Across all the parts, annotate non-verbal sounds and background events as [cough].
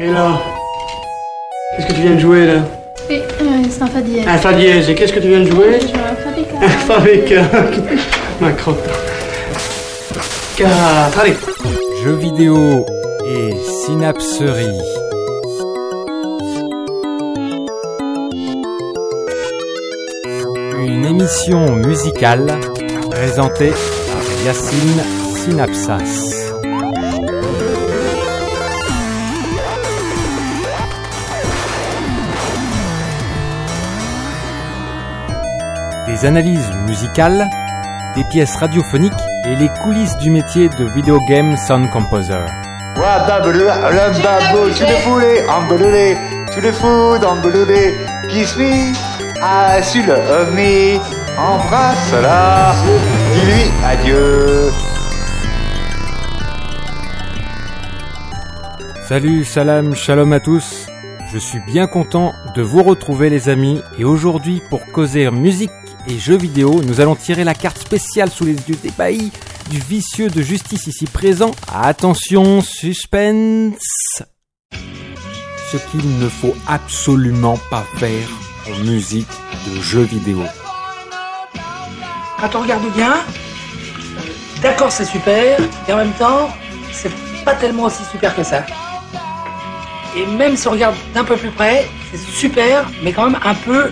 Et là Qu'est-ce que tu viens de jouer là Oui, euh, c'est un fa dièse. Un fa dièse. Et qu'est-ce que tu viens de jouer Je joue un fa. Ma crotte. Quatre, allez. Jeux vidéo et synapserie. Une émission musicale présentée par Yacine Synapsas. Des analyses musicales, des pièces radiophoniques et les coulisses du métier de video game sound composer. Me, embrasse-la, dis-lui adieu. Salut, salam, shalom à tous. Je suis bien content de vous retrouver les amis et aujourd'hui pour causer musique et jeux vidéo, nous allons tirer la carte spéciale sous les yeux des baillis du vicieux de justice ici présent. Attention, suspense Ce qu'il ne faut absolument pas faire en musique de jeux vidéo. Quand on regarde bien, d'accord c'est super, et en même temps, c'est pas tellement aussi super que ça. Et même si on regarde d'un peu plus près, c'est super, mais quand même un peu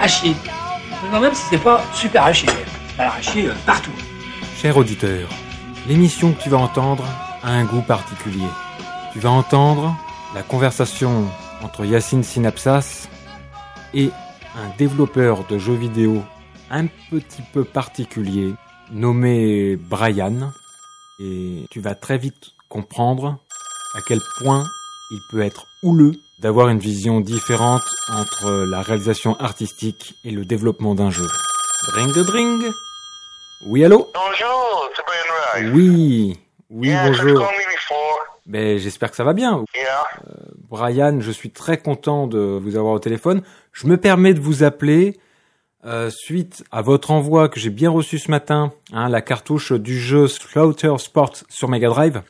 à chier. Même si c'est pas super à chier euh, partout. Cher auditeur, l'émission que tu vas entendre a un goût particulier. Tu vas entendre la conversation entre Yacine Synapsas et un développeur de jeux vidéo un petit peu particulier nommé Brian. Et tu vas très vite comprendre à quel point il peut être houleux d'avoir une vision différente entre la réalisation artistique et le développement d'un jeu. Dring de dring Oui, allô? Bonjour, c'est Brian Wright. Oui, oui, yeah, bonjour. Ben, j'espère que ça va bien. Yeah. Brian, je suis très content de vous avoir au téléphone. Je me permets de vous appeler euh, suite à votre envoi que j'ai bien reçu ce matin, hein, la cartouche du jeu Slaughter Sport sur Mega Drive.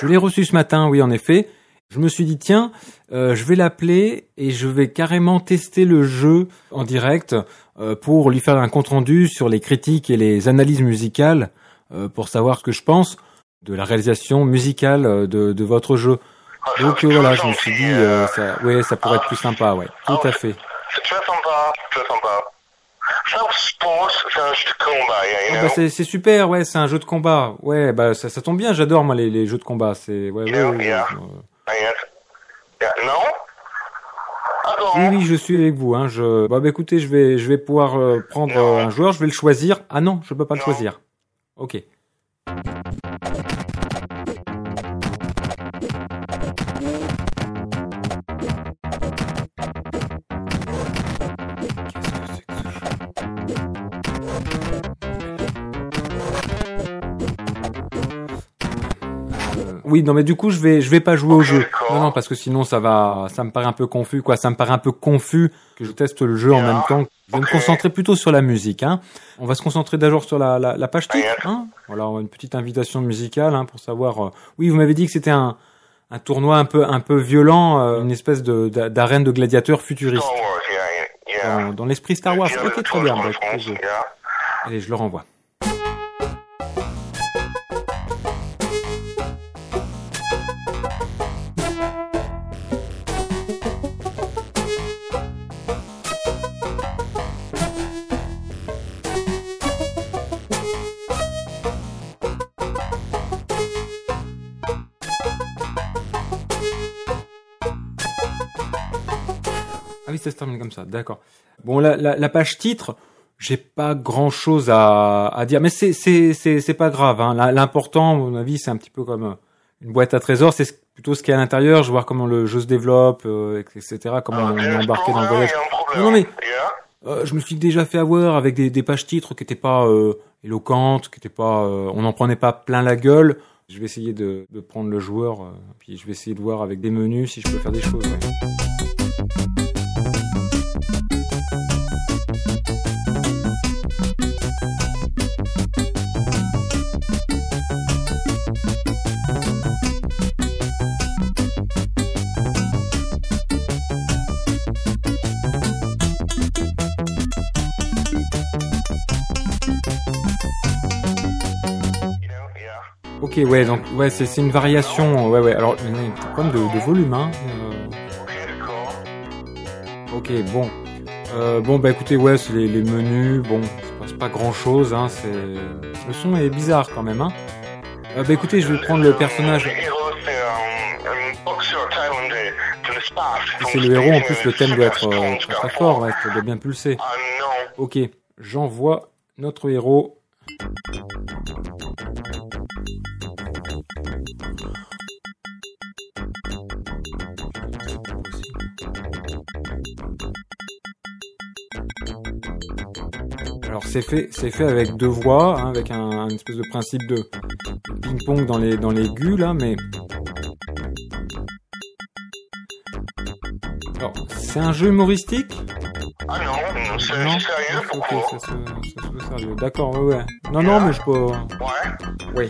Je l'ai reçu ce matin, oui, en effet. Je me suis dit, tiens, euh, je vais l'appeler et je vais carrément tester le jeu en direct euh, pour lui faire un compte-rendu sur les critiques et les analyses musicales euh, pour savoir ce que je pense de la réalisation musicale euh, de, de votre jeu. Ah, Donc euh, voilà, je me suis dit, euh, ça, ouais, ça pourrait être plus sympa, ouais, tout Ah à ouais. fait. C'est très sympa, très sympa. Self Sport, c'est un jeu de combat, yeah, you Ah bah c'est super, ouais, c'est un jeu de combat. Ouais, bah ça, ça tombe bien, j'adore moi les, les jeux de combat. C'est ouais, ouais, Yeah, ouais, ouais, Ah, non? Oui, oui, je suis avec vous. Hein. Je... Bah, bah, écoutez, je vais, je vais pouvoir euh, prendre euh, un joueur, je vais le choisir. Ah non, je peux pas le choisir. Ok. Oui, non, mais du coup, je vais, je vais pas jouer au jeu. Non, non, parce que sinon, ça va, ça me paraît un peu confus, quoi. Ça me paraît un peu confus que je teste le jeu en même temps. Je vais me concentrer plutôt sur la musique, hein. On va se concentrer d'abord sur la, la, la page titre, hein. Voilà, une petite invitation musicale, hein, pour savoir. euh, Oui, vous m'avez dit que c'était un, un tournoi un peu, un peu violent, euh, une espèce de d'a- d'arène de gladiateurs futuriste. Star Wars, yeah, yeah. Dans, dans l'esprit Star Wars. Ok, très bien. Bah, je-. Allez, je le renvoie. Termine comme ça, d'accord. Bon, la, la, la page titre, j'ai pas grand chose à, à dire, mais c'est c'est c'est c'est pas grave. Hein. L'important, à mon avis, c'est un petit peu comme euh, une boîte à trésors. C'est ce- plutôt ce qu'il y a à l'intérieur. Je voir comment le jeu se développe, euh, etc. Comment Ah, on est embarqué dans le voyage. Non, non, mais- Yeah. Euh, je me suis déjà fait avoir avec des, des pages titres qui étaient pas euh, éloquentes, qui étaient pas, on n'en prenait pas plein la gueule. Je vais essayer de, de prendre le joueur, puis je vais essayer de voir avec des menus si je peux faire des choses. ouais. Ouais, donc ouais, c'est une variation. Ouais, ouais. Alors, il y a un problème de, de volume, hein. euh, Ok, bon. Euh, bon, bah écoutez, ouais, c'est les, les menus. Bon, c'est pas, pas grand chose, hein. C'est le son est bizarre quand même, hein. Euh, bah écoutez, je vais prendre le personnage. C'est le héros, en plus, le thème doit être euh, très, fort, ouais, ça doit bien pulser. Ah. Ok, j'envoie notre héros. Alors c'est fait, c'est fait avec deux voix, hein, avec un, un espèce de principe de, ping-pong dans les dans l'aigu là, mais alors c'est un jeu humoristique? Ah non, non, c'est sérieux, pourquoi? ça se, ça se veut sérieux. D'accord, ouais, ouais. Non, non, mais je peux. Ouais. Oui.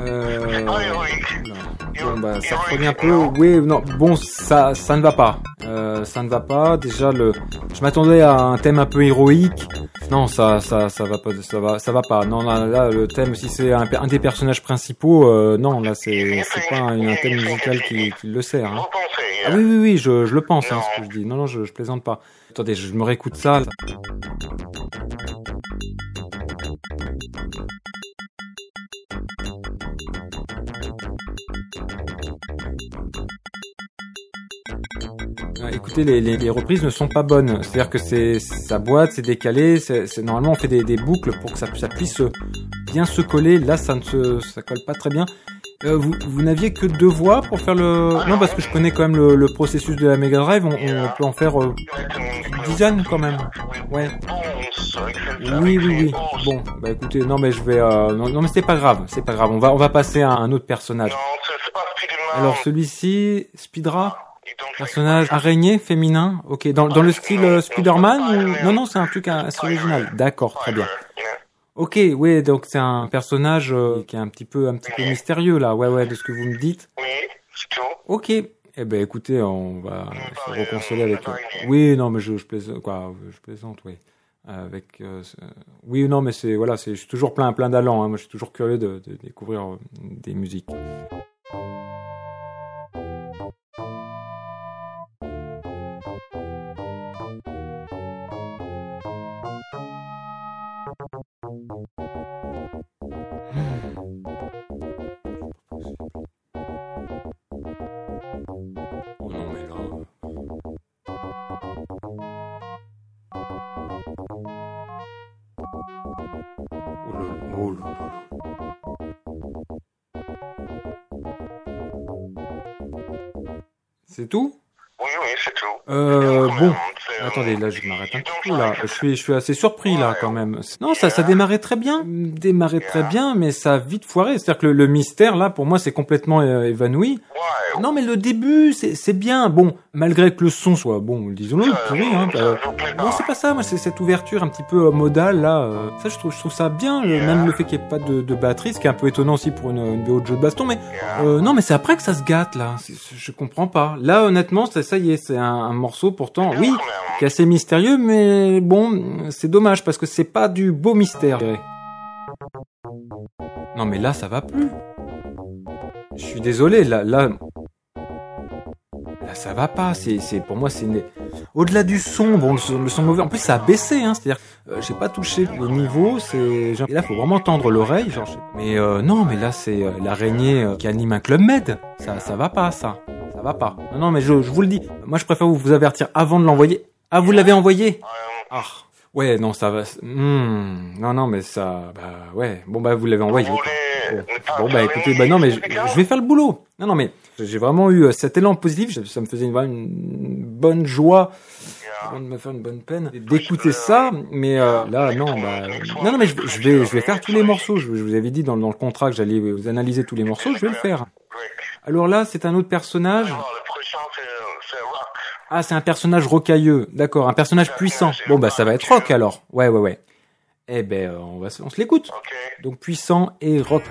Euh... Ah, héroïque. non. Bon, bah, ça revient un peu. Oui, non, bon, ça, ça ne va pas. Euh, ça ne va pas. Déjà, le. Je m'attendais à un thème un peu héroïque. Non, ça, ça, ça va pas. Ça va, ça va pas. Non, là, là le thème, si c'est un, un des personnages principaux, euh, non, là, c'est, c'est pas un, un thème musical qui, qui le sert. Hein. Ah oui, oui, oui, je, je le pense, hein, ce que je dis. Non, non, je, je plaisante pas. Attendez, je me réécoute ça. Les, les, reprises ne sont pas bonnes. C'est-à-dire que c'est ça boîte, c'est décalé. C'est normalement on fait des, boucles pour que ça, puisse bien se coller. Là, ça ne se ça colle pas très bien. Euh, vous vous n'aviez que deux voix pour faire le non parce que je connais quand même le, processus de la Mega Drive. On, peut en faire euh, une dizaine quand même. Ouais. Oui, oui, oui. Bon, bah écoutez, non mais je vais. Euh, non, non mais c'est pas grave, c'est pas grave. On va on va passer à un autre personnage. Alors celui-ci, Speedra? Personnage araignée féminin, ok, dans, dans le style euh, Spider-Man ou non non c'est un truc assez original. D'accord, très bien. Ok, oui donc c'est un personnage euh, qui est un petit peu un petit peu mystérieux là, ouais ouais de ce que vous me dites. Oui, c'est tout. Ok, eh ben écoutez on va se reconsoler avec. euh, Oui non mais je, je plaisante quoi, je plaisante oui. Avec euh, oui non mais c'est voilà c'est je suis toujours plein plein d'allant. Hein. Moi je suis toujours curieux de, de découvrir des musiques. C'est tout? Oui, oui, c'est tout. Euh, bon. Attendez, là, je m'arrête un ils petit ont peu, là. fait- Je suis, je suis assez surpris, là, quand même. Non, ça, ça démarrait très bien. Démarrait très bien, mais ça a vite foiré. C'est-à-dire que le, le mystère, là, pour moi, c'est complètement euh, évanoui. Non, mais le début, c'est c'est bien. Bon, malgré que le son soit, bon, disons-le, pourri, hein. euh, pas. non, c'est pas ça. Moi, c'est cette ouverture un petit peu euh, modale, là. euh, ça, je trouve, je trouve ça bien. même le fait qu'il n'y ait pas de, de batterie, ce qui est un peu étonnant aussi pour une, une BO de jeu de baston. Mais euh, non, mais c'est après que ça se gâte, là. Je comprends pas. Là, honnêtement, ça, ça y est, c'est un, un morceau, pourtant, oui, même. Assez mystérieux, mais bon, c'est dommage parce que c'est pas du beau mystère. Non, mais là, ça va plus. Je suis désolé, là, là, ça va pas. C'est, c'est, pour moi, c'est une... au-delà du son. Bon, le son, le mauvais. En plus, ça a baissé, hein. C'est-à-dire, euh, j'ai pas touché les niveaux. C'est, genre- et là, faut vraiment tendre l'oreille. Mais euh, non, mais là, c'est euh, l'araignée qui anime un club med. Ça, ça va pas, ça. Ça va pas. Non, non, mais je, vous le dis. Moi, je préfère vous avertir avant de l'envoyer. Ah, vous l'avez envoyé Ah. Ouais, non, ça va. Hmm, non, non, mais ça, bah ouais. Bon, bah vous l'avez envoyé. vous quoi. voulez Bon, bah écoutez, bah non, mais je, vais faire le boulot. Non, non, mais j'ai vraiment eu euh, cet élan positif. Ça me faisait une, bonne joie Yeah. de me faire une bonne peine d'écouter ça. Mais euh, là, non, bah non, non, mais je, je vais, je vais faire tous les morceaux. Je, je vous avais dit dans, dans le contrat que j'allais vous analyser tous les morceaux. Je vais le faire. Alors là, c'est un autre personnage. Alors, le prochain, c'est c'est rock. Ah, c'est un personnage rocailleux. D'accord, un personnage puissant. Bon, bah ça va être rock alors. Ouais, ouais, ouais. Eh ben, euh, on va, se- on se l'écoute. Donc puissant et rock.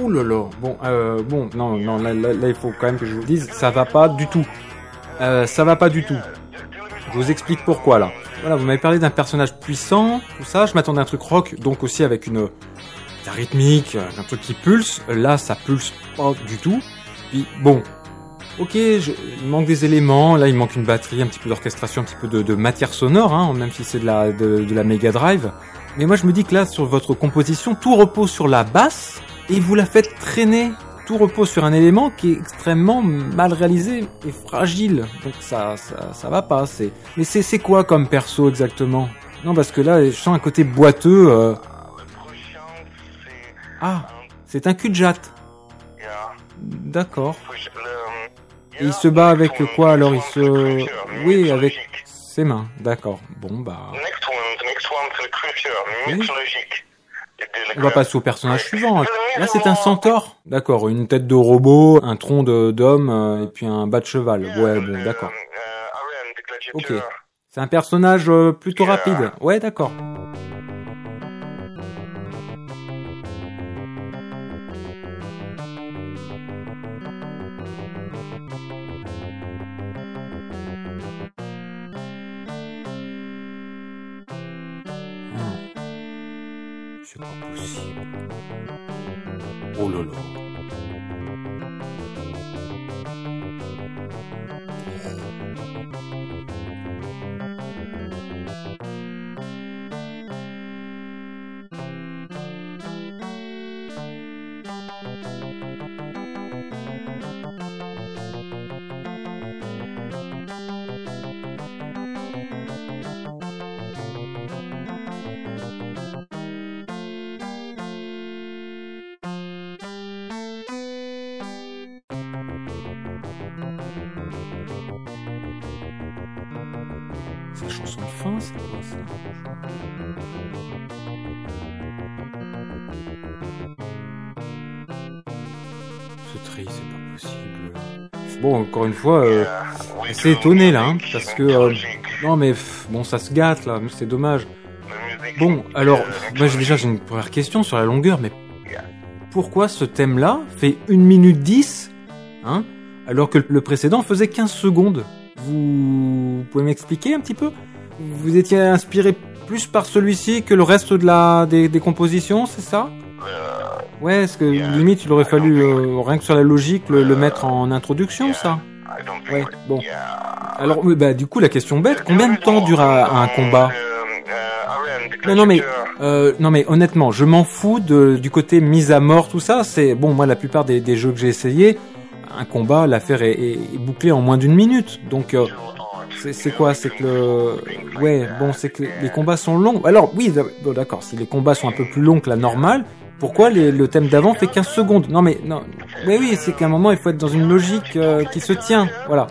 Ouh là là. Bon, euh, bon, non, non, là, là, il faut quand même que je vous dise, ça va pas du tout. Euh, ça va pas du tout. Je vous explique pourquoi là. Voilà, vous m'avez parlé d'un personnage puissant, tout ça. Je m'attendais à un truc rock, donc aussi avec une, la rythmique, un truc qui pulse. Là, ça pulse pas du tout. Puis bon, ok, je, il manque des éléments. Là, il manque une batterie, un petit peu d'orchestration, un petit peu de, de matière sonore, hein, même si c'est de la de, de la Mega Drive. Mais moi, je me dis que là, sur votre composition, tout repose sur la basse et vous la faites traîner. Tout repose sur un élément qui est extrêmement mal réalisé et fragile. Donc ça, ça, ça va pas. C'est. Mais c'est c'est quoi comme perso exactement? Non, parce que là, je sens un côté boiteux. euh, Ah, c'est un cul de jatte. D'accord. Et il se bat avec quoi alors? Il se. Oui, avec ses mains. D'accord. Bon bah. Next. On va passer au personnage suivant. Là, c'est un centaure. D'accord, une tête de robot, un tronc de- d'homme euh, et puis un bas de cheval. Ouais, bon, d'accord. euh, the Ok. C'est un personnage euh, plutôt rapide. Ouais, d'accord. Ce c'est pas possible. Bon, encore une fois, euh, assez le étonné là, hein, parce que euh, non mais bon, ça se gâte là, c'est dommage. Bon, alors, euh, déjà j'ai une première question sur la longueur, mais pourquoi ce thème-là fait 1 minute 10, hein, alors que le précédent faisait 15 secondes? Vous pouvez m'expliquer un petit peu? Vous étiez inspiré plus par celui-ci que le reste de la des compositions, c'est ça? Ouais, est-ce que limite il aurait fallu euh, rien que sur la logique le, le mettre en introduction, ça think Ouais, bon. Alors, bah du coup la question bête, combien de temps dure un, un combat Non, non, mais, euh, non, mais honnêtement, je m'en fous de, du côté mise à mort, tout ça. C'est bon, moi, la plupart des, des jeux que j'ai essayé, un combat, l'affaire est, est, est bouclée en moins d'une minute. Donc, euh, c'est quoi? C'est que le, ouais, bon, c'est que les combats sont longs. Alors, oui, bon, d'accord. Si les combats sont un peu plus longs que la normale, pourquoi le thème d'avant fait 15 secondes Non, mais non, oui, c'est qu'à un moment, il faut être dans une logique euh, qui se tient. Voilà.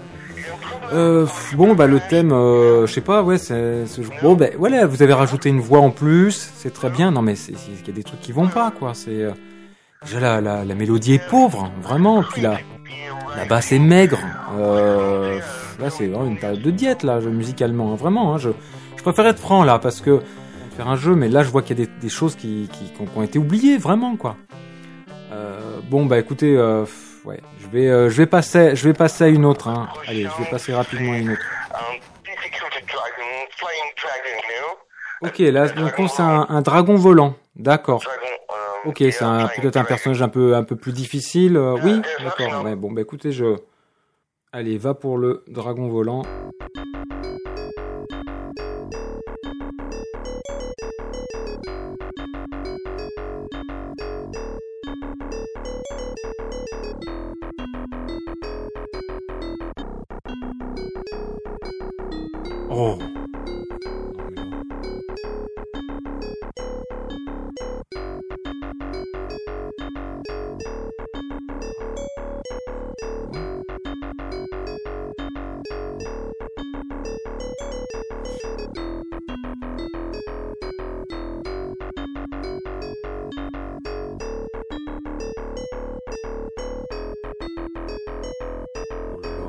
Euh, bon bah le thème, euh, je sais pas, ouais, c'est bon ben voilà, vous avez rajouté une voix en plus, c'est très bien. Non mais il y a des trucs qui vont pas quoi. C'est déjà la, la mélodie est pauvre, vraiment. Puis la la basse est maigre. Là c'est vraiment une période de diète là, musicalement, hein, vraiment. Hein, je je préfère être franc là parce que un jeu, mais là je vois qu'il y a des, choses qui ont, été oubliées vraiment quoi. Euh, bon bah écoutez, euh, je vais euh, je vais passer je vais passer à une autre. Hein. Allez, je vais passer rapidement à une autre. Ok, là, donc c'est un, un dragon volant. D'accord. Ok, c'est peut-être un personnage un peu un peu plus difficile. oui, d'accord. Ouais, bon, bah écoutez, je. Allez, va pour le dragon volant. Oh.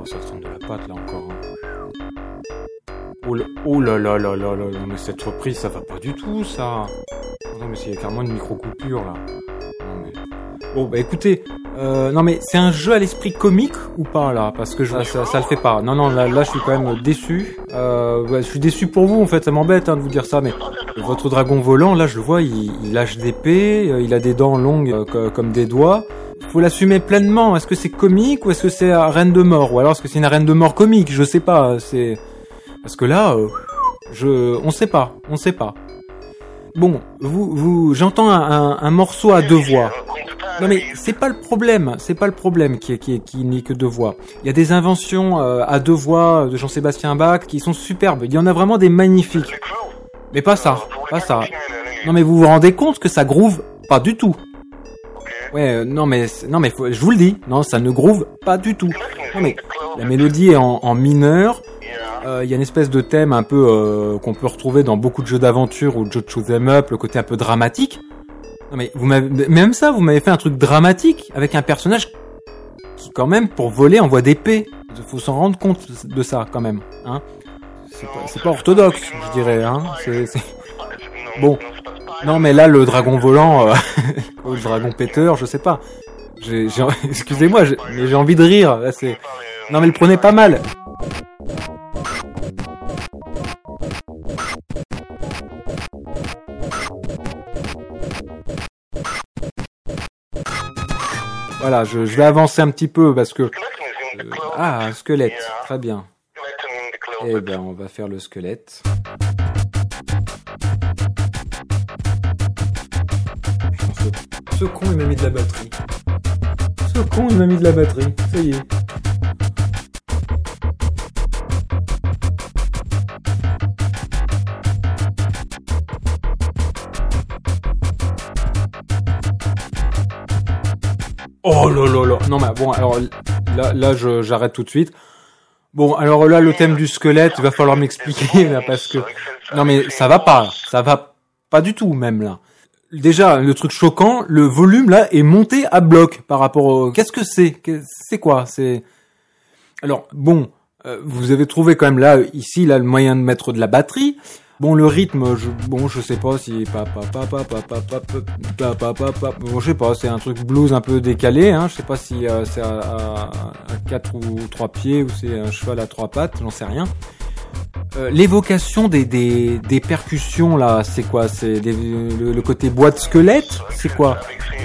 Ça sent de la pâte là encore. hein. Oh là, oh là là là là là mais cette reprise, ça va pas du tout, ça. Non, mais il y a carrément une micro-coupure, là. Non, mais... Bon, bah écoutez, euh, non mais c'est un jeu à l'esprit comique ou pas, là? Parce que je, ça, ça le fait pas. Non, non, là, là je suis quand même déçu. Euh, ouais, je suis déçu pour vous, en fait, ça m'embête hein, de vous dire ça, mais votre dragon volant, là, je le vois, il, il lâche des pets, euh, il a des dents longues euh, co- comme des doigts. Faut l'assumer pleinement. Est-ce que c'est comique ou est-ce que c'est reine de mort? Ou alors est-ce que c'est une reine de mort comique? Je sais pas. C'est parce que là, euh, je, on sait pas, on sait pas. Bon, vous, vous, j'entends un, morceau à deux voix. Non mais c'est pas le problème, c'est pas le problème qui qui qui n'est que deux voix. Il y a des inventions euh, à deux voix de Jean-Sébastien Bach qui sont superbes. Il y en a vraiment des magnifiques. Mais pas ça, pas ça. Non mais vous vous rendez compte que ça groove pas du tout. Ouais, euh, non mais non mais je vous le dis, non ça ne groove pas du tout. Non mais la mélodie est en mineur. Euh, Il y a une espèce de thème un peu euh, qu'on peut retrouver dans beaucoup de jeux d'aventure ou de jeux de shoot 'em up, le côté un peu dramatique. Non mais vous m'avez même ça, vous m'avez fait un truc dramatique avec un personnage qui quand même pour voler envoie des P. Faut s'en rendre compte de ça quand même, hein. C'est pas, c'est pas orthodoxe, je dirais, hein. C'est, c'est- Bon. Non mais là le dragon volant, euh, [laughs] le dragon péteur, je sais pas. J'ai, j'ai- [laughs] excusez-moi, j'ai, mais j'ai envie de rire. Là, c'est... Non mais le prenez pas mal. Voilà, je, je vais avancer un petit peu parce que... euh, ah, un squelette, très bien. Eh ben, on va faire le squelette. Ce, ce con, il m'a mis de la batterie. Ce con, il m'a mis de la batterie. Ça y est. Oh là là là. Non mais bon, alors là, là, je- j'arrête tout de suite. Bon, alors là, le thème du squelette, il va falloir m'expliquer là, parce que non mais ça va pas, ça va pas du tout même là. Déjà, le truc choquant, le volume là est monté à bloc par rapport au. Qu'est-ce que c'est? C'est quoi? C'est alors bon, euh, vous avez trouvé quand même là ici là le moyen de mettre de la batterie. Bon, le rythme, je, bon, je sais pas si pa pa pa pa pa pa pa pa pa pa pa bon, je sais pas, c'est un truc blues un peu décalé, hein. Je sais pas si euh, c'est à, à, à quatre ou trois pieds ou c'est un cheval à trois pattes, j'en sais rien. Euh, L'évocation des, des, des percussions là, c'est quoi C'est le, le côté boîte squelette C'est quoi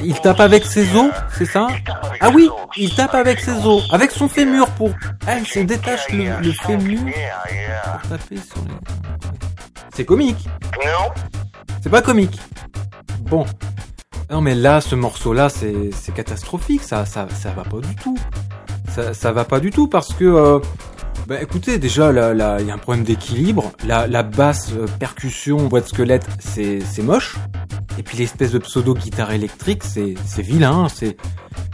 Il tape avec ses os, c'est ça Ah oui, il tape avec ses os, avec son fémur pour. Ah, il se détache le, le fémur pour taper sur les. C'est comique. Non C'est pas comique. Bon. Non mais là, ce morceau-là, c'est c'est catastrophique. Ça, ça, ça va pas du tout. Ça, ça va pas du tout parce que. euh, bah écoutez, déjà, là, il y a un problème d'équilibre. La, la basse euh, percussion boîte squelette, c'est c'est moche. Et puis l'espèce de pseudo guitare électrique, c'est c'est vilain. C'est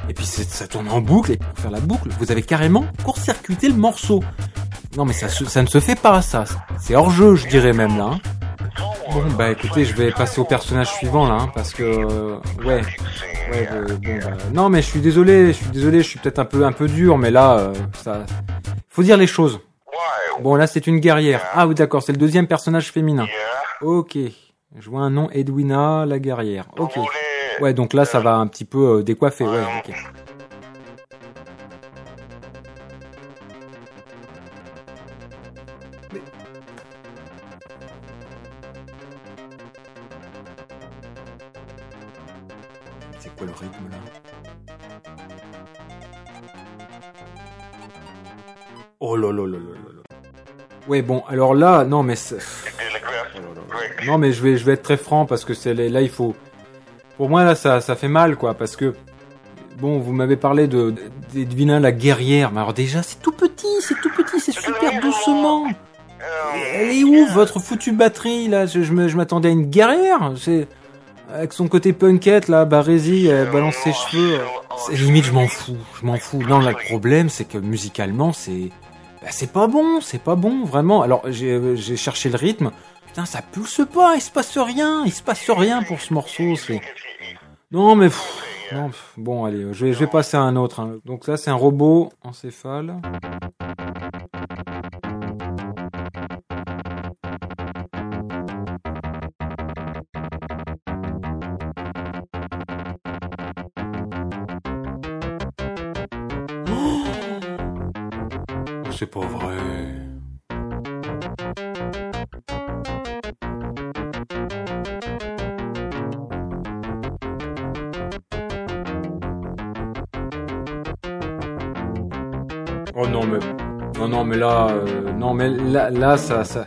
et puis c'est- ça tourne en boucle. Et pour faire la boucle, vous avez carrément court-circuité le morceau. Non mais ça, ça ne se fait pas, ça. C'est hors jeu, je dirais même là. hein. Bon bah écoutez, je vais passer au personnage suivant là, hein, parce que euh, ouais, ouais, bon, bah, non mais je suis désolé, je suis désolé, je suis peut-être un peu un peu dur, mais là, euh, ça, faut dire les choses. Bon là c'est une guerrière. Ah oui d'accord, c'est le deuxième personnage féminin. Ok, je vois un nom Edwina la guerrière. Ok. Ouais donc là ça va un petit peu euh, décoiffer. Ouais. Oh là là là là là là. Ouais bon alors là non mais c'est- Oh non mais je vais je vais être très franc parce que c'est là il faut pour moi là ça ça fait mal quoi parce que bon vous m'avez parlé de d'Edwina la guerrière mais alors déjà c'est tout petit c'est tout petit c'est super doucement elle est où votre foutue batterie là? Je, je m'attendais à une guerrière. C'est avec son côté punkette là, Barési, elle balance ses cheveux. C'est limite, je m'en fous, je m'en fous. Non, là, le problème, c'est que musicalement, c'est bah, c'est pas bon, c'est pas bon vraiment. Alors j'ai j'ai cherché le rythme. Putain, ça pulse pas, il se passe rien, il se passe rien pour ce morceau. Non mais bon allez, je vais passer à un autre. hein. Donc ça, c'est un robot encéphale. C'est pas vrai. Oh non mais non non mais là euh, non mais là ça ça.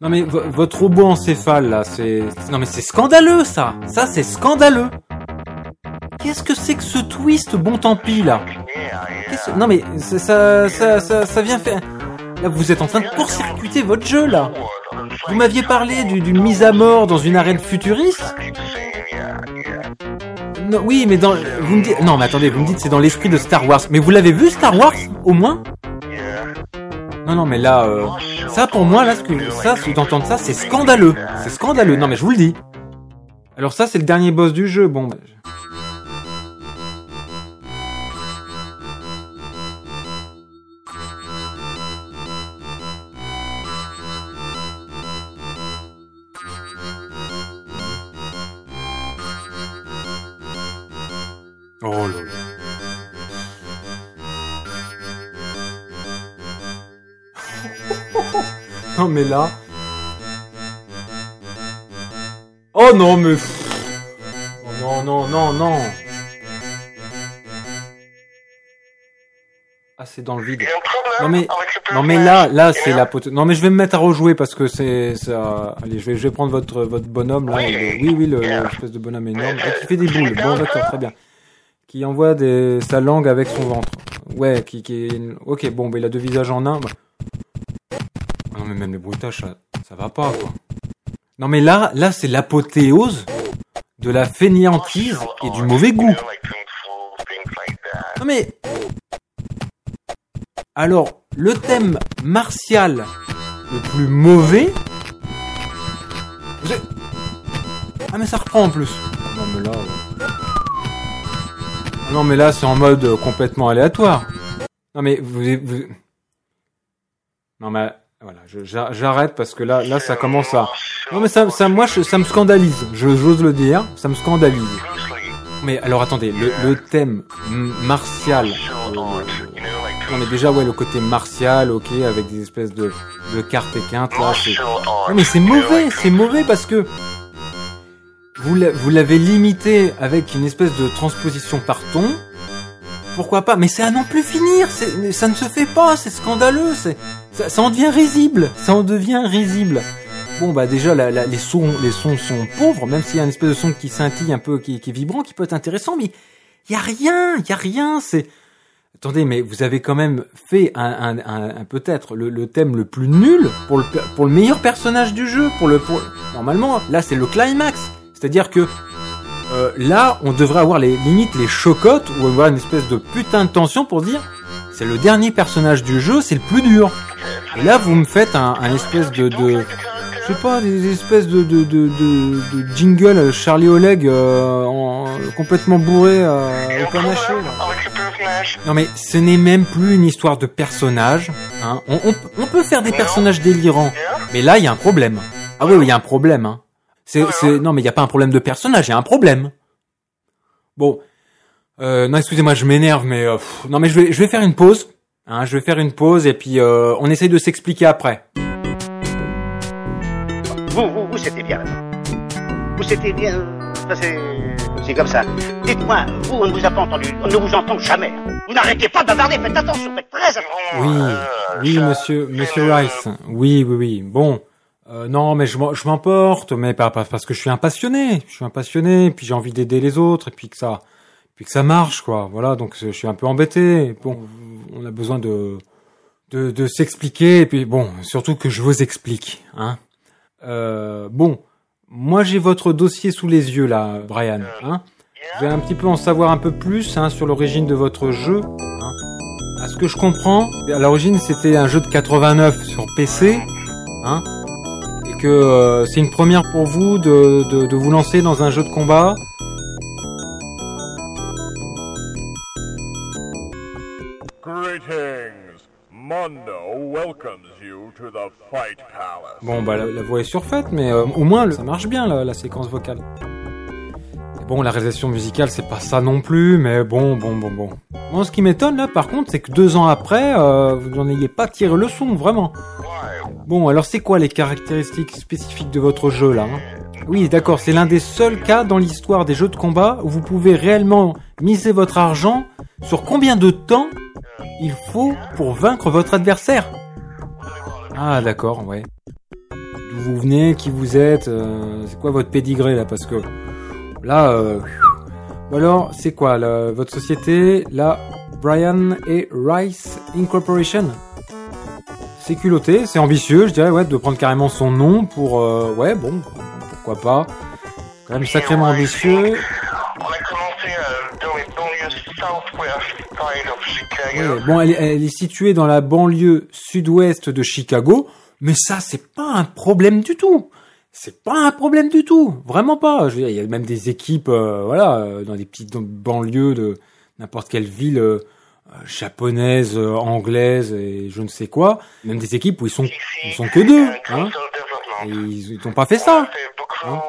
Non mais vo- votre robot encéphale là c'est non mais c'est scandaleux ça. Ça c'est scandaleux. Qu'est-ce que c'est que ce twist bon tant pis là? Non mais ça ça, ça vient faire vous êtes en train de court-circuiter votre jeu là vous m'aviez parlé du- d'une mise à mort dans une arène futuriste non, oui, mais dans, vous me dites, non, mais attendez, vous me dites c'est dans l'esprit de Star Wars. Mais vous l'avez vu Star Wars, au moins? Non, non, mais là, euh, ça pour moi, là, ce que, ça, d'entendre ça, c'est scandaleux. C'est scandaleux. Non, mais je vous le dis. Alors ça, c'est le dernier boss du jeu. Bon. bah, non mais là. Oh non mais. Oh non non non non. Ah c'est dans le vide. Non mais non mais là là c'est la pote. Non mais je vais me mettre à rejouer parce que c'est ça. Allez je vais je vais prendre votre votre bonhomme là. Oui, oui oui l'espèce de bonhomme énorme qui fait des boules. Bon d'accord très bien. Qui envoie des sa langue avec son ventre. Ouais qui qui ok bon bah il a deux visages en un. Bah. Mais même les bruitages ça ça va pas quoi. Non mais là là c'est l'apothéose de la fainéantise et du mauvais goût. Non mais alors le thème martial le plus mauvais. Ah mais ça reprend en plus. Non mais là. Ah Non mais là c'est en mode euh, complètement aléatoire. Non mais vous, vous... Non mais voilà, j'arrête parce que là là ça commence à. Non mais ça ça moi je- ça me scandalise. Je j'ose le dire, ça me scandalise. Mais alors attendez, le, le thème martial. euh, non mais déjà ouais le côté martial, ok, avec des espèces de, de cartes et quintes là. c'est- Non mais c'est mauvais, c'est mauvais parce que vous l'avez limité avec une espèce de transposition par ton. Pourquoi pas Mais c'est à non plus finir. Ça ne se fait pas. C'est scandaleux. Ça, en devient risible. Ça en devient risible. Bon bah déjà les sons les sons sont pauvres, même s'il y a une espèce de son qui scintille un peu, qui, est vibrant, qui peut être intéressant, mais il y a rien, il y a rien. C'est attendez, mais vous avez quand même fait peut-être le, thème le plus nul pour le meilleur personnage du jeu, pour le normalement là c'est le climax, c'est-à-dire que euh, là on devrait avoir les limites les chocottes ou avoir une espèce de putain de tension pour dire c'est le dernier personnage du jeu, c'est le plus dur. Et là vous me faites un, espèce de, de je sais pas, des espèces de, de, de, jingle Charlie Oleg euh, en, complètement bourré euh, au panaché. Non mais ce n'est même plus une histoire de personnage. Hein. On, peut faire des personnages délirants, mais là il y a un problème. Ah oui, oui, il y a un problème. Hein. C'est, c'est, non mais il n'y a pas un problème de personnage, il y a un problème. Bon, euh, non excusez-moi, je m'énerve, mais euh, pff, non mais je vais, je vais faire une pause. Hein, je vais faire une pause et puis euh, on essaye de s'expliquer après. Vous, vous, vous, c'était bien. Vous, c'était bien. Ça, c'est. C'est comme ça. Dites-moi, vous, on ne vous a pas entendu. On ne vous entend jamais. Vous n'arrêtez pas de bavarder. Faites attention, faites très attention. Oui, oui, monsieur, monsieur Rice. Oui, oui, oui. Bon, euh, non, mais je m'emporte, mais parce que je suis un passionné. Je suis un passionné, puis j'ai envie d'aider les autres, et puis que ça, puis que ça marche, quoi. Voilà, donc je suis un peu embêté. Bon, on a besoin de, de, de s'expliquer, et puis bon, surtout que je vous explique, hein. Euh, bon, moi j'ai votre dossier sous les yeux là, Brian. Hein je vais un petit peu en savoir un peu plus hein, sur l'origine de votre jeu. Hein. À ce que je comprends, à l'origine c'était un jeu de 89 sur PC, hein, que euh, c'est une première pour vous de, de, de vous lancer dans un jeu de combat. Greetings. Mondo welcomes you to the Fight Palace. Bon bah la, la voix est surfaite, mais euh, au moins le- ça marche bien la, la séquence vocale. Bon, la réalisation musicale, c'est pas ça non plus, mais bon, bon, bon, bon. Bon, ce qui m'étonne là, par contre, c'est que deux ans après, euh, vous n'en ayez pas tiré le son, vraiment. Bon, alors c'est quoi les caractéristiques spécifiques de votre jeu là hein? Oui, d'accord, c'est l'un des seuls cas dans l'histoire des jeux de combat où vous pouvez réellement miser votre argent sur combien de temps il faut pour vaincre votre adversaire. Ah, d'accord, ouais. D'où vous venez, qui vous êtes, euh, c'est quoi votre pédigré là? Parce que là, euh, alors, c'est quoi là, votre société La Brian et Rice Incorporation? C'est culotté, c'est ambitieux, je dirais, ouais, de prendre carrément son nom pour, euh, ouais, bon, pourquoi pas. Quand même sacrément ambitieux. Euh. Ouais, bon, elle est située dans la banlieue sud-ouest de Chicago, mais ça, c'est pas un problème du tout. C'est pas un problème du tout, vraiment pas. Je veux dire, il y a même des équipes, euh, voilà, euh, dans des petites banlieues de n'importe quelle ville euh, euh, japonaise, euh, anglaise et je ne sais quoi. Même des équipes où ils sont, ils sont que deux. Hein, et ils n'ont pas fait ça. Hein.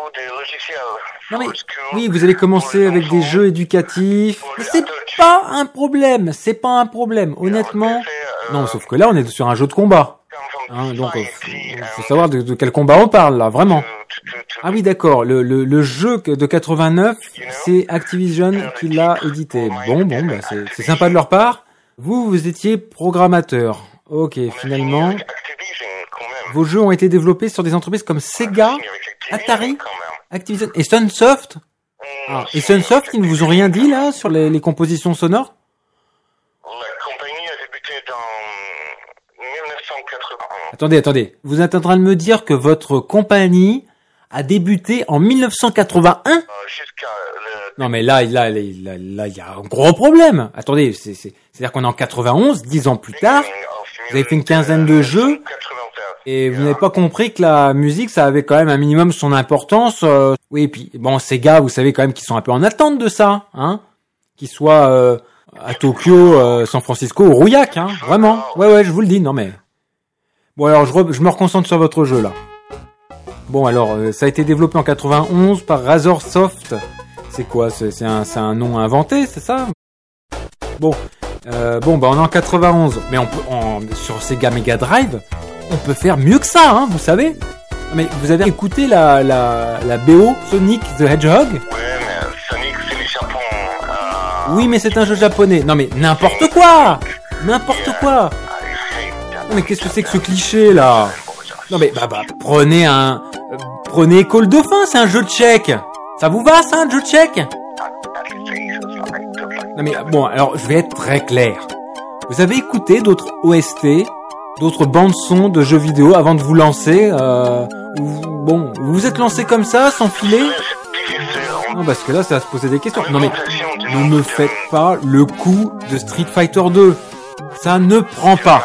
Non mais oui, vous pour les avec des jeux éducatifs. Mais c'est pas un problème, c'est pas un problème. Honnêtement, non, sauf que là, on est sur un jeu de combat. Hein, donc, euh, faut, faut savoir de, de quel combat on parle là, vraiment. Ah oui, d'accord. Le, le, le jeu de 89, c'est Activision qui l'a édité. Bon, bon, bah, c'est c'est sympa de leur part. Vous, vous étiez programmateur. Ok, finalement, vos jeux ont été développés sur des entreprises comme Sega, Atari, Activision et Sunsoft. Ah, et Sunsoft, ils ne vous ont rien dit là sur les, les compositions sonores La compagnie a débuté dans 1981. Attendez, attendez. Vous êtes en train de me dire que votre compagnie a débuté en 1981 Euh, Jusqu'à le Non mais là, là, là, là, là, il y a un gros problème. Attendez, c'est, c'est, c'est-à-dire qu'on est en 91, dix ans plus tard, vous avez fait une quinzaine de jeux, et vous n'avez pas compris que la musique, ça avait quand même un minimum son importance. euh, oui, et puis bon, ces gars, vous savez quand même qu'ils sont un peu en attente de ça, hein, qu'ils soient euh, à Tokyo, euh, San Francisco ou Rouillac, hein, vraiment. Ouais, ouais, je vous le dis, non mais. Bon alors, je, re- je me reconcentre sur votre jeu là. Bon alors, euh, ça a été développé en 91 par Razor Soft. C'est quoi? C'est un, nom inventé, c'est ça? Bon, euh, bon, bah on est en 91, mais on peut, sur Sega Mega Drive, on peut faire mieux que ça, hein, vous savez Mais vous avez écouté la, la, la BO Sonic the Hedgehog? Ouais, mais Sonic, c'est le Japon. Euh, Oui, mais c'est un jeu japonais. Non mais n'importe quoi N'importe quoi mais qu'est-ce que c'est que ce cliché là? Non mais bah bah prenez un prenez Call Dauphin, c'est un jeu tchèque. Ça vous va ça un jeu tchèque Non mais bon, alors je vais être très clair. Vous avez écouté d'autres OST, d'autres bandes son de jeux vidéo avant de vous lancer euh, Bon, vous vous êtes lancé comme ça, sans filer? Non, parce que là, ça va se poser des questions. Non mais, ne faites pas le coup de Street Fighter 2. Ça ne prend pas.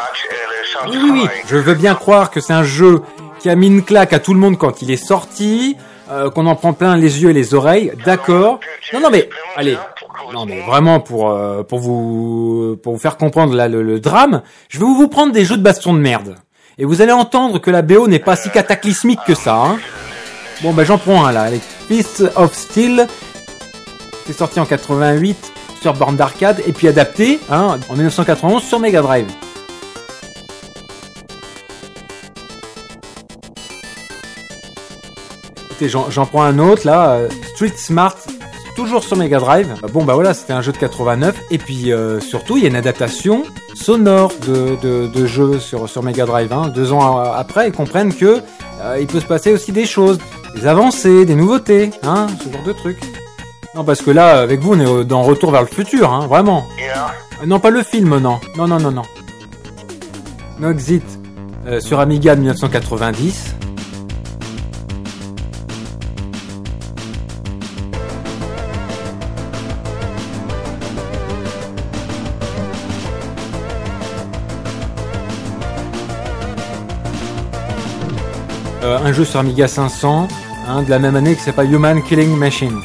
Oui, oui, oui. Je veux bien croire que c'est un jeu qui a mis une claque à tout le monde quand il est sorti, euh, qu'on en prend plein les yeux et les oreilles. D'accord. Non, non, mais allez. Non, mais vraiment pour euh, pour vous pour vous faire comprendre là le, le drame, je vais vous prendre des jeux de baston de merde. Et vous allez entendre que la BO n'est pas si cataclysmique que ça. Hein. Bon, bah j'en prends un là. Les Fist of Steel. C'est sorti en 88 sur borne d'arcade et puis adapté hein, en 1991 sur Mega Drive. Écoutez, j'en prends un autre là, euh, Street Smart, toujours sur Mega Drive. Euh, Bon bah voilà, c'était un jeu de 89 et puis euh, surtout il y a une adaptation sonore de, de, de jeu sur, sur Mega Drive. Hein. Deux ans après, ils comprennent que euh, il peut se passer aussi des choses, des avancées, des nouveautés, hein, ce genre de trucs. Non parce que là, avec vous, on est dans Retour vers le futur, hein, vraiment. Non pas le film, non, non non non non. Noxit euh, sur Amiga de 1990. Jeu sur Amiga 500, hein, de la même année que c'est pas Human Killing Machine.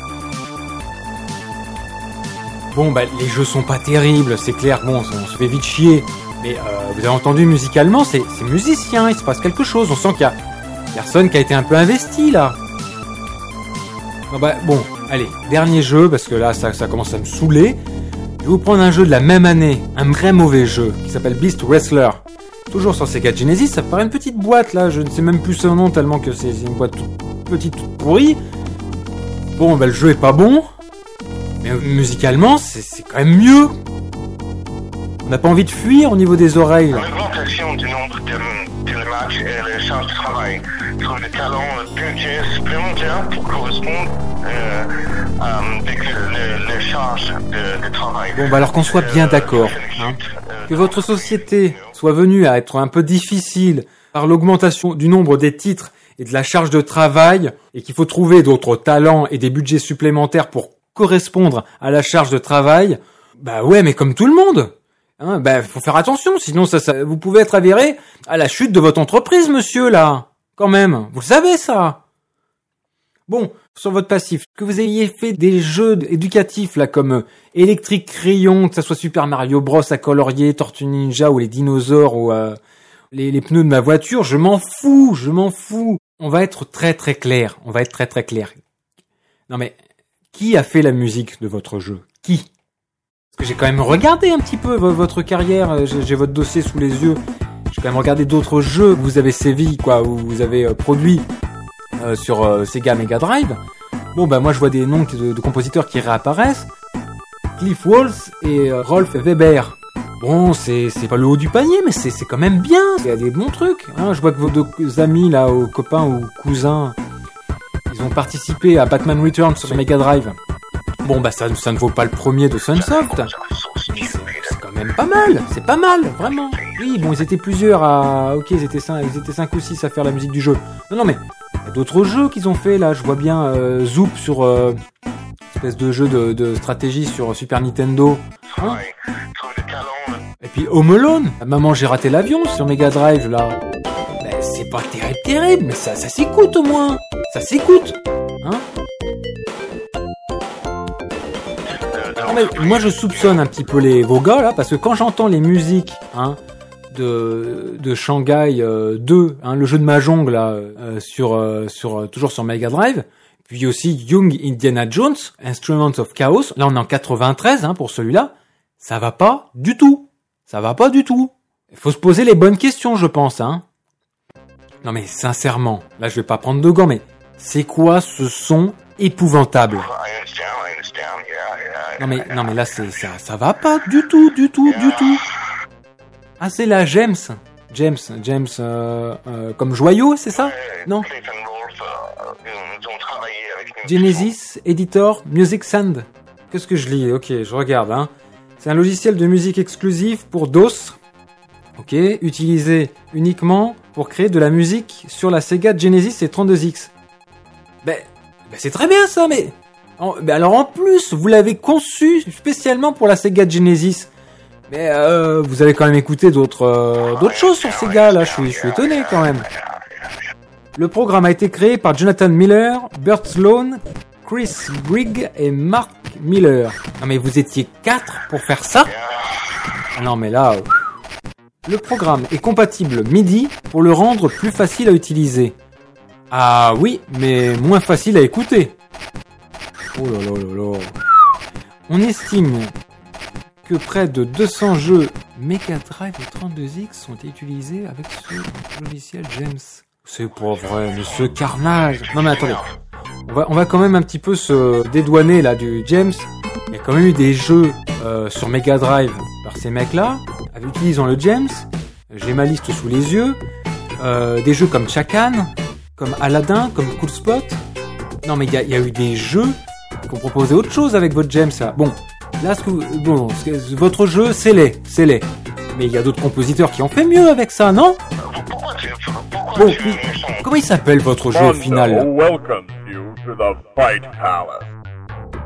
Bon, bah, les jeux sont pas terribles, c'est clair, bon, on se fait vite chier. Mais euh, vous avez entendu musicalement, c'est c'est musicien, il se passe quelque chose, on sent qu'il y a personne qui a été un peu investi là. Ah bah, bon, allez, dernier jeu, parce que là, ça, ça commence à me saouler. Je vais vous prendre un jeu de la même année, un vrai mauvais jeu, qui s'appelle Beast Wrestler. Toujours sur Sega Genesis, ça paraît une petite boîte là, je ne sais même plus son nom tellement que c'est une boîte toute petite, toute pourrie. Bon, bah le jeu est pas bon, mais musicalement, c'est quand même mieux. On n'a pas envie de fuir au niveau des oreilles. là. L'augmentation du nombre de, de matchs et les charges de travail trouve le talent le budget supplémentaire pour correspondre euh, euh, avec le- le- les charges de, de travail. Bon, bah alors qu'on soit bien d'accord, hein. que votre société soit venue à être un peu difficile par l'augmentation du nombre des titres et de la charge de travail, et qu'il faut trouver d'autres talents et des budgets supplémentaires pour correspondre à la charge de travail, bah ouais, mais comme tout le monde. Hein, bah faut faire attention, sinon ça, ça, vous pouvez être avéré à la chute de votre entreprise, monsieur, là. Quand même, vous le savez ça. Bon, sur votre passif, que vous ayez fait des jeux éducatifs là comme euh, Electric Crayon, que ça soit Super Mario Bros à colorier, Tortue Ninja ou les dinosaures ou euh, les, pneus de ma voiture, je m'en fous, je m'en fous. On va être très très clair, on va être très très clair. Non mais qui a fait la musique de votre jeu? Qui? Parce que j'ai quand même regardé un petit peu vo- votre carrière, euh, j'ai votre dossier sous les yeux. J'ai quand même regardé d'autres jeux que vous avez sévi, quoi, où vous avez produit euh, sur euh, Sega Mega Drive. Bon, bah moi je vois des noms de, compositeurs qui réapparaissent. Cliff Walls et euh, Rolf Weber. Bon, c'est pas le haut du panier, mais c'est quand même bien. Il y a des bons trucs. Hein. Je vois que vos deux amis là, ou copains ou cousins, ils ont participé à Batman Returns sur Mega Drive. Bon, bah ça, ça ne vaut pas le premier de Sunsoft. C'est quand même pas mal. C'est pas mal, vraiment. Oui, bon, ils étaient plusieurs à. Ok, ils étaient cinq, ils étaient cinq ou six à faire la musique du jeu. Non, non, mais a d'autres jeux qu'ils ont fait là. Je vois bien euh, Zoop sur euh, espèce de jeu de, de stratégie sur Super Nintendo. Hein talent Et puis Home Alone. Maman, j'ai raté l'avion sur Mega Drive là. Ben, c'est pas terrible, terrible, mais ça, ça s'écoute au moins. Ça s'écoute. Hein Non, mais moi je soupçonne un petit peu les vos gars là parce que quand j'entends les musiques hein de de Shanghai euh, 2 hein, le jeu de mahjong là euh, sur euh, sur euh, toujours sur Mega Drive. Puis aussi Young Indiana Jones Instruments of Chaos. Là on est en 93 hein, pour celui-là. Ça va pas du tout. Ça va pas du tout. Il faut se poser les bonnes questions je pense hein. Non mais sincèrement là je vais pas prendre de gants mais c'est quoi ce son épouvantable? Non mais non mais là c'est ça ça va pas du tout du tout du tout. Ah c'est la James James James euh, euh, comme joyau c'est ça Non euh, ils ont travaillé avec nous. Genesis Editor Music Sound. Qu'est-ce que je lis? Ok je regarde hein. C'est un logiciel de musique exclusif pour DOS. Ok utilisé uniquement pour créer de la musique sur la Sega Genesis et 32X. Ben, ben c'est très bien ça mais en- mais alors en plus, vous l'avez conçu spécialement pour la Sega Genesis. Mais euh, vous avez quand même écouté d'autres euh, d'autres choses sur Sega là, je suis, je suis étonné quand même. Le programme a été créé par Jonathan Miller, Bert Sloan, Chris Brigg et Mark Miller. Non mais vous étiez quatre pour faire ça? Ah Non mais là... euh, Le programme est compatible MIDI pour le rendre plus facile à utiliser. Ah oui, mais moins facile à écouter. Oh là là là là. On estime que près de 200 jeux Mega Drive et 32X sont utilisés avec ce logiciel James. C'est pas vrai, mais ce carnage. Non mais attendez. On va, on va quand même un petit peu se dédouaner là du James. Il y a quand même eu des jeux euh, sur Mega Drive par ces mecs-là, utilisant le James. J'ai ma liste sous les yeux. Euh, des jeux comme Chakan, comme Aladdin, comme Cool Spot. Non mais il y a, il y a eu des jeux qu'on proposait autre chose avec votre James là. Bon, là ce que vous- bon, ce que- votre jeu c'est laid, c'est laid. Mais il y a d'autres compositeurs qui ont fait mieux avec ça, non? Pourquoi tu, pourquoi Bon, tu comment il s'appelle votre jeu au final? Là Mondo welcomes you to the Fight Palace.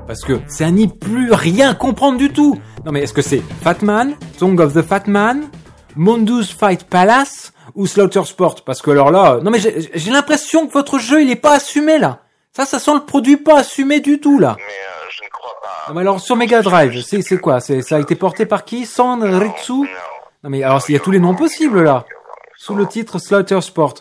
Parce que c'est à n'y plus rien comprendre du tout. Non mais est-ce que c'est Fatman, Song of the Fatman, Mondo's Fight Palace ou Slaughter Sport Parce que alors là, non mais j'ai j'ai l'impression que votre jeu il est pas assumé là. Ça, ça sent le produit pas assumé du tout là. Mais euh, je ne crois pas. Non mais alors sur Mega Drive, c'est quoi? C'est ça a été porté par qui? San Ritsu Non. Mais alors il y a tous les noms possibles là. Sous le titre Slaughter Sport.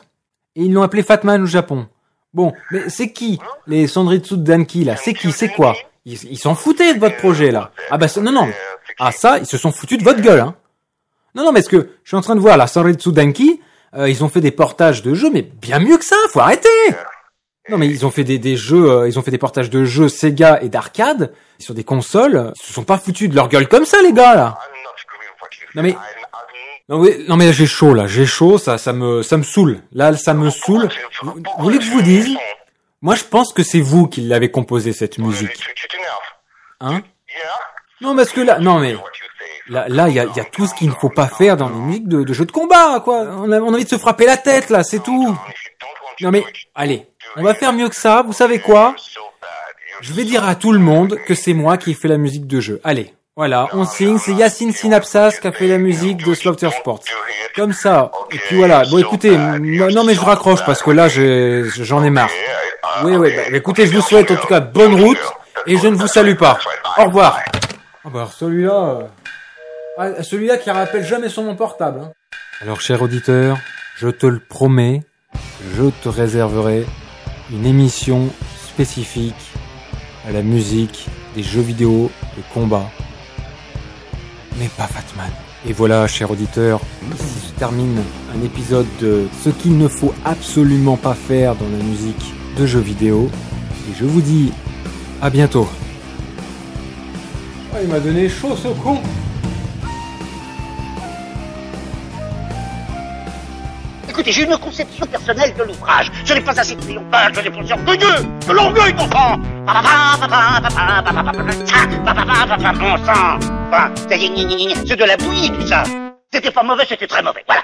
Et ils l'ont appelé Fatman au Japon. Bon, mais c'est qui les Sandritsu Danki là? C'est qui? C'est quoi? Ils s'en foutaient de votre projet là. Ah bah non non. Ah ça, ils se sont foutus de votre gueule hein. Non non, mais est-ce que je suis en train de voir la Sandritsu Danki, euh, ils ont fait des portages de jeux, mais bien mieux que ça. Faut arrêter. Non mais ils ont fait des, des jeux, euh, ils ont fait des portages de jeux Sega et d'arcade sur des consoles. Ils se sont pas foutus de leur gueule comme ça les gars là. Non mais non mais, non mais j'ai chaud là, j'ai chaud, ça ça me ça me saoule. Là ça me saoule. Vous, vous voulez que je vous dise Moi je pense que c'est vous qui l'avez composé cette musique. Hein Non parce que là non mais là là il y a, y a tout ce qu'il ne faut pas faire dans les musiques de, de jeux de combat quoi. On a, on a envie de se frapper la tête là, c'est tout. Non mais allez, on va faire mieux que ça. Vous savez quoi? Je vais dire à tout le monde que c'est moi qui ai fait la musique de jeu. Allez, voilà, on signe. C'est Yacine Synapsas qui a fait la musique de Slaughter Sports. Comme ça. Et puis voilà. Bon, écoutez, non mais je raccroche parce que là, j'en ai marre. Oui, oui. Bah, écoutez, je vous souhaite en tout cas bonne route et je ne vous salue pas. Au revoir. Ah bah celui-là, euh, ah, celui-là qui rappelle jamais son nom portable. hein. Alors, cher auditeur, je te le promets, je te réserverai une émission spécifique à la musique des jeux vidéo de combat. Mais pas Fatman. Et voilà, cher auditeur, ici se termine un épisode de ce qu'il ne faut absolument pas faire dans la musique de jeux vidéo. Et je vous dis à bientôt. Oh, il m'a donné chaud ce con Écoutez, j'ai une conception personnelle de l'ouvrage. Ce n'est pas assez triomphal, je n'ai pas orgueilleux, de l'orgueil, mon sang mon sang c'est de la bouillie, tout ça. C'était pas mauvais, c'était très mauvais, voilà.